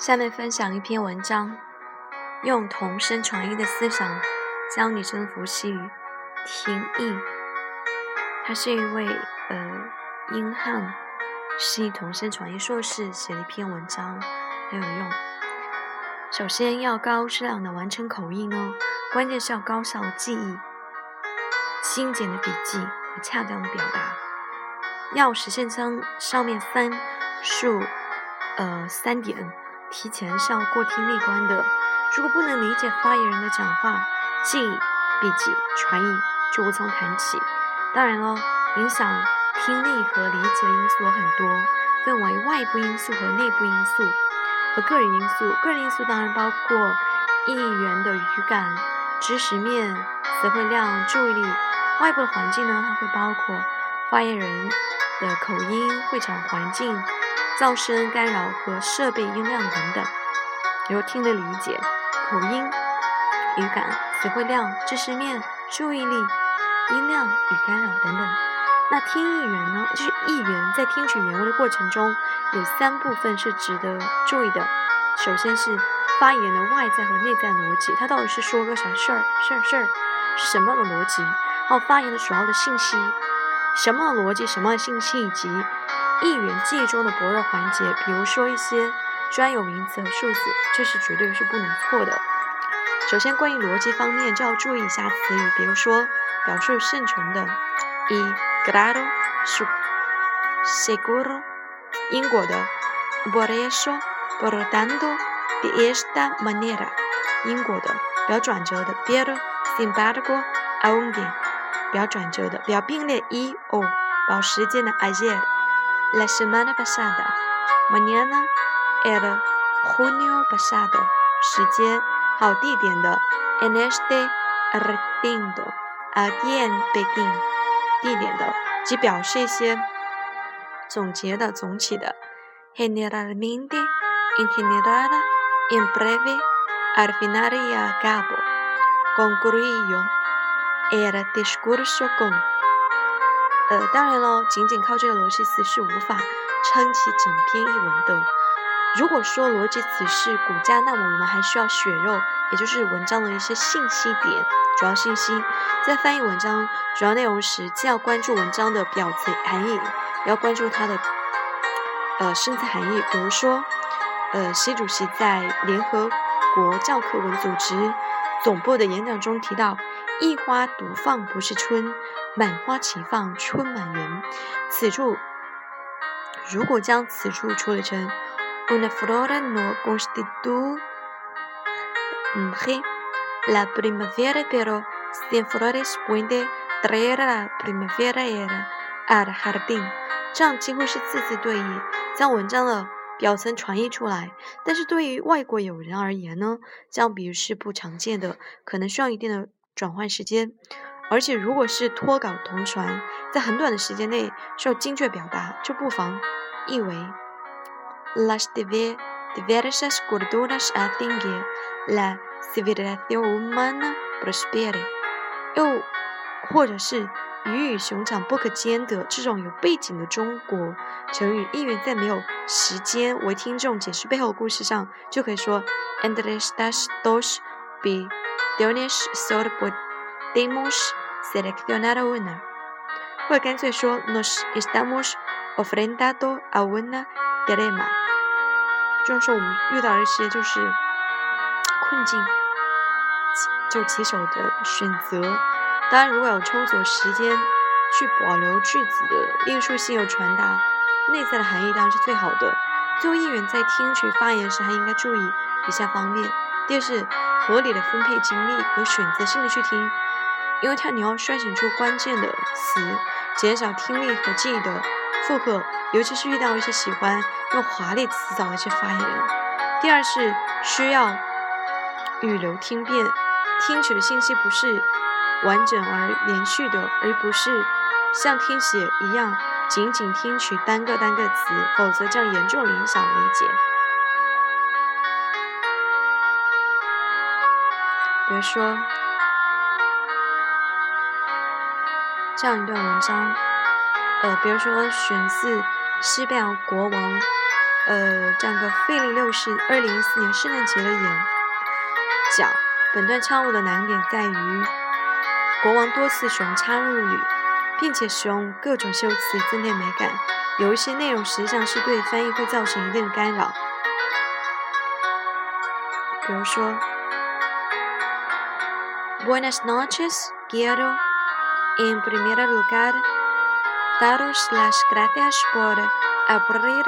下面分享一篇文章，用同声传译的思想教你征服西语听译。他是一位呃英汉西同声传译硕士，写了一篇文章很有用。首先要高质量的完成口译呢，关键是要高效的记忆、精简的笔记和恰当的表达。要实现将上面三数呃三点。提前是要过听力关的。如果不能理解发言人的讲话，记忆、笔记、传译就无从谈起。当然了，影响听力和理解的因素有很多，分为外部因素和内部因素和个人因素。个人因素当然包括议员的语感、知识面、词汇量、注意力。外部的环境呢，它会包括发言人的口音、会场环境。噪声干扰和设备音量等等，由听的理解、口音、语感、词汇量、知识面、注意力、音量与干扰等等。那听译员呢？就是译员在听取原文的过程中，有三部分是值得注意的。首先是发言的外在和内在逻辑，他到底是说个啥事儿？事儿事儿是什么的逻辑？还有发言的主要的信息，什么逻辑？什么信息以及？一元记忆中的薄弱环节，比如说一些专有名词和数字，这是绝对是不能错的。首先，关于逻辑方面，就要注意一下词语，比如说表示生存的，e grado su seguro，英国的 por eso por tanto de esta manera，英国的表转折的 pero sin embargo aunque，表转折的表并列 e o，表时间的 ayer。La semana pasada, mañana era junio pasado。时间还有地点的，en este recinto, aquí en Pekín。地点的即表示一些总结的、总体的。Generalmente, en general, en breve, al final y al cabo, concluyo el discurso con 呃，当然了，仅仅靠这个逻辑词是无法撑起整篇译文的。如果说逻辑词是骨架，那么我们还需要血肉，也就是文章的一些信息点、主要信息。在翻译文章主要内容时，既要关注文章的表层含义，也要关注它的呃深层含义。比如说，呃，习主席在联合国教科文组织总部的演讲中提到。一花独放不是春，满花齐放春满园。此处如果将此处处理成 una flor no constituye la primavera, pero sin flores puede traer la primavera al jardín，这样几乎是字字对应，将文章的表层传译出来。但是对于外国友人而言呢，这样比喻是不常见的，可能需要一定的。转换时间，而且如果是脱稿同传，在很短的时间内需要精确表达，就不妨译为 Las diversas culturas hacen que la civilización humana prospere。又或者是鱼与熊掌不可兼得，这种有背景的中国成语，译员在没有时间为听众解释背后故事上，就可以说 Entre estas dos be。Dionis solo podemos seleccionar una，或者干脆说 nos estamos ofrendando a una dilema，就是说我们遇到一些就是困境，就棘手的选择。当然，如果有充足时间去保留句子的艺术性和传达内在的含义，当然是最好的。作为议员在听取发言时，还应该注意以下方面：第二是。合理的分配精力，有选择性的去听，因为它你要筛选出关键的词，减少听力和记忆的负荷，尤其是遇到一些喜欢用华丽词藻的一些发言人。第二是需要语流听辨，听取的信息不是完整而连续的，而不是像听写一样仅仅听取单个单个词，否则将严重影响理解。比如说，这样一段文章，呃，比如说选自西班牙国王呃，这样个费利六世二零一四年圣诞节的演讲。本段唱入的难点在于，国王多次使用插入语，并且使用各种修辞增添美感。有一些内容实际上是对翻译会造成一定的干扰，比如说，Buenas noches, quiero en primer lugar daros las gracias por abrir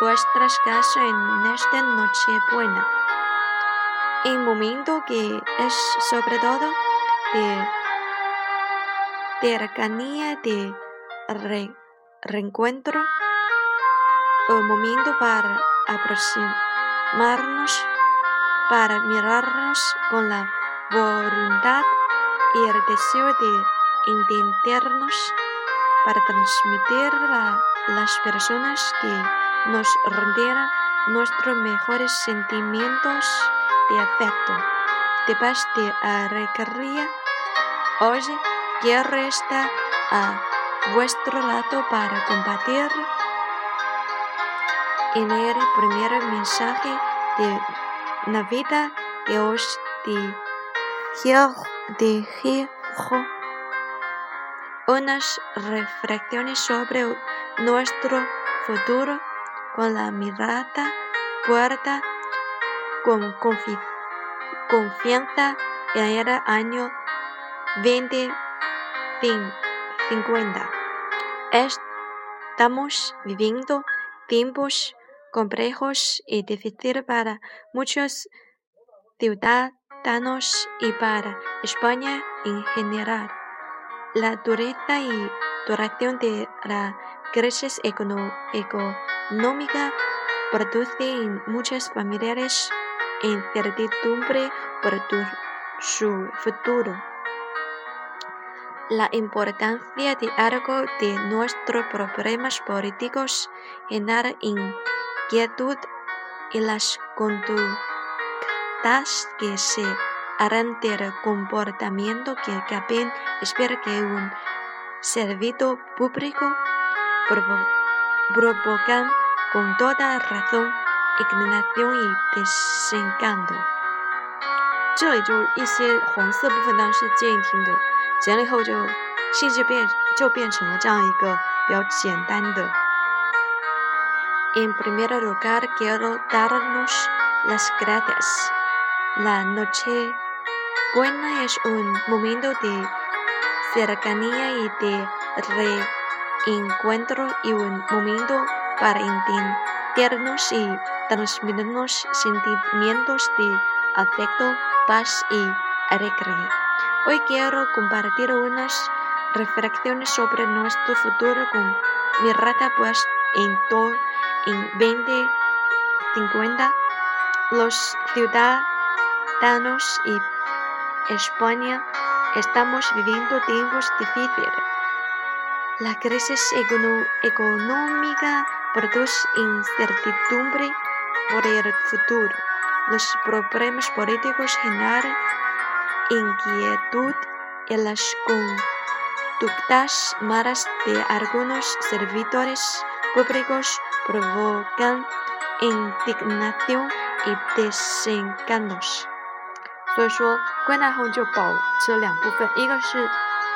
vuestras casas en esta noche buena. En momento que es sobre todo de cercanía de re reencuentro o momento para aproximarnos, para mirarnos con la voluntad y el deseo de entendernos, para transmitir a las personas que nos rodean nuestros mejores sentimientos de afecto, de paz, de alegría. Hoy quiero estar a vuestro lado para compartir en el primer mensaje de Navidad que os dije unas reflexiones sobre nuestro futuro con la mirada puerta con confianza en el año 2050. Estamos viviendo tiempos complejos y difíciles para muchos ciudadanos y para España en general. La dureza y duración de la crisis económica produce en muchas familias incertidumbre por su futuro. La importancia de algo de nuestros problemas políticos genera inquietud y las conductas que se harán del comportamiento que caben espera que un servicio público provocan con toda razón inclinación y desencanto。这里就一些黄色部分，当然是建议听的。剪了以后就信息变就变成了这样一个比较简单的。En primer lugar quiero darnos las gracias. La noche buena es un momento de cercanía y de reencuentro y un momento para entendernos y transmitirnos sentimientos de afecto, paz y alegría. Hoy quiero compartir unas reflexiones sobre nuestro futuro con mirada pues en todo en 2050 los ciudadanos y España estamos viviendo tiempos difíciles. La crisis económica produce incertidumbre por el futuro. Los problemas políticos generan inquietud en las conductas malas de algunos servidores públicos provocan indignación y desencantos。所以说，归纳后就保持两部分，一个是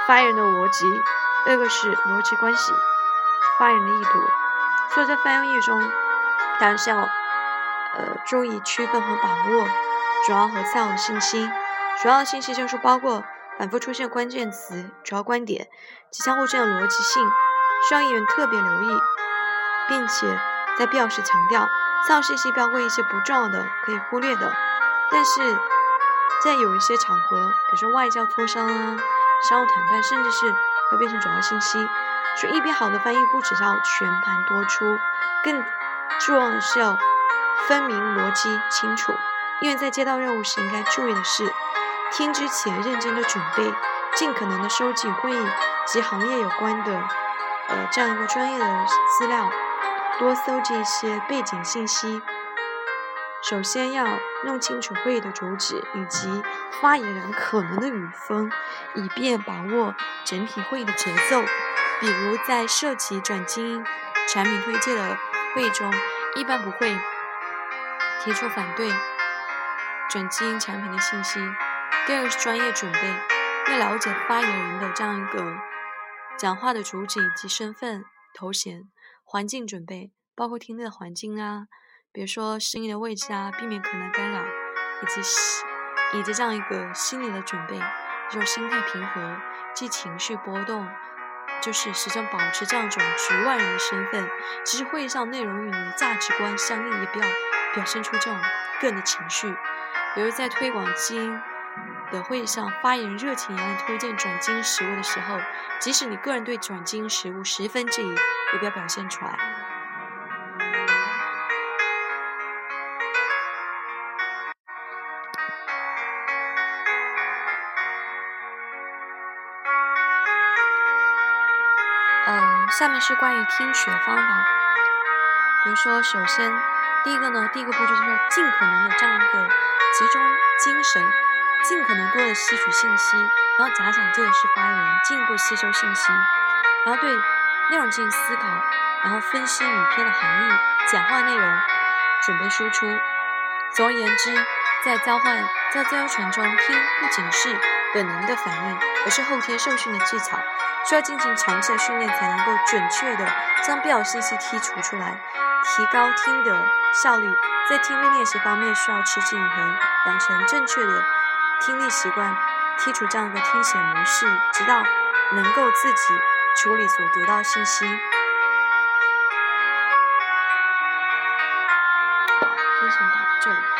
发言人的逻辑，二个是逻辑关系，发言人的意图。所以在翻译中，当然是要呃注意区分和把握主要和次要的信息。主要的信息就是包括反复出现关键词、主要观点及相互之间的逻辑性，需要议员特别留意，并且在必要时强调。次要信息包括一些不重要的、可以忽略的，但是在有一些场合，比如说外交磋商啊、商务谈判，甚至是会变成主要信息。所以，一篇好的翻译不只要全盘多出，更重要的是要分明逻辑清楚。因为在接到任务时，应该注意的是。听之前认真的准备，尽可能的收集会议及行业有关的，呃，这样一个专业的资料，多搜集一些背景信息。首先要弄清楚会议的主旨以及发言人可能的语风，以便把握整体会议的节奏。比如在涉及转基因产品推介的会议中，一般不会提出反对转基因产品的信息。第二是专业准备，要了解发言人的这样一个讲话的主旨以及身份、头衔、环境准备，包括听力的环境啊，比如说声音的位置啊，避免可能干扰，以及以及这样一个心理的准备，就是心态平和，既情绪波动。就是始终保持这样一种局外人的身份，其实会议上内容与你的价值观相应，也不要表现出这种个人的情绪。比如在推广基因的会议上，发言人热情洋溢推荐转基因食物的时候，即使你个人对转基因食物十分质疑，也不要表现出来。下面是关于听取的方法，比如说，首先第一个呢，第一个步骤就是尽可能的这样一个集中精神，尽可能多的吸取信息，然后假想自己是发言人，进一步吸收信息，然后对内容进行思考，然后分析语片的含义，讲话内容准备输出。总而言之，在交换在交传中，听不仅是本能的反应，而是后天受训的技巧。需要进行长期的训练，才能够准确的将必要信息剔除出来，提高听的效率。在听力练习方面，需要持之以恒，养成正确的听力习惯，剔除这样一个听写模式，直到能够自己处理所得到信息。分享到这里。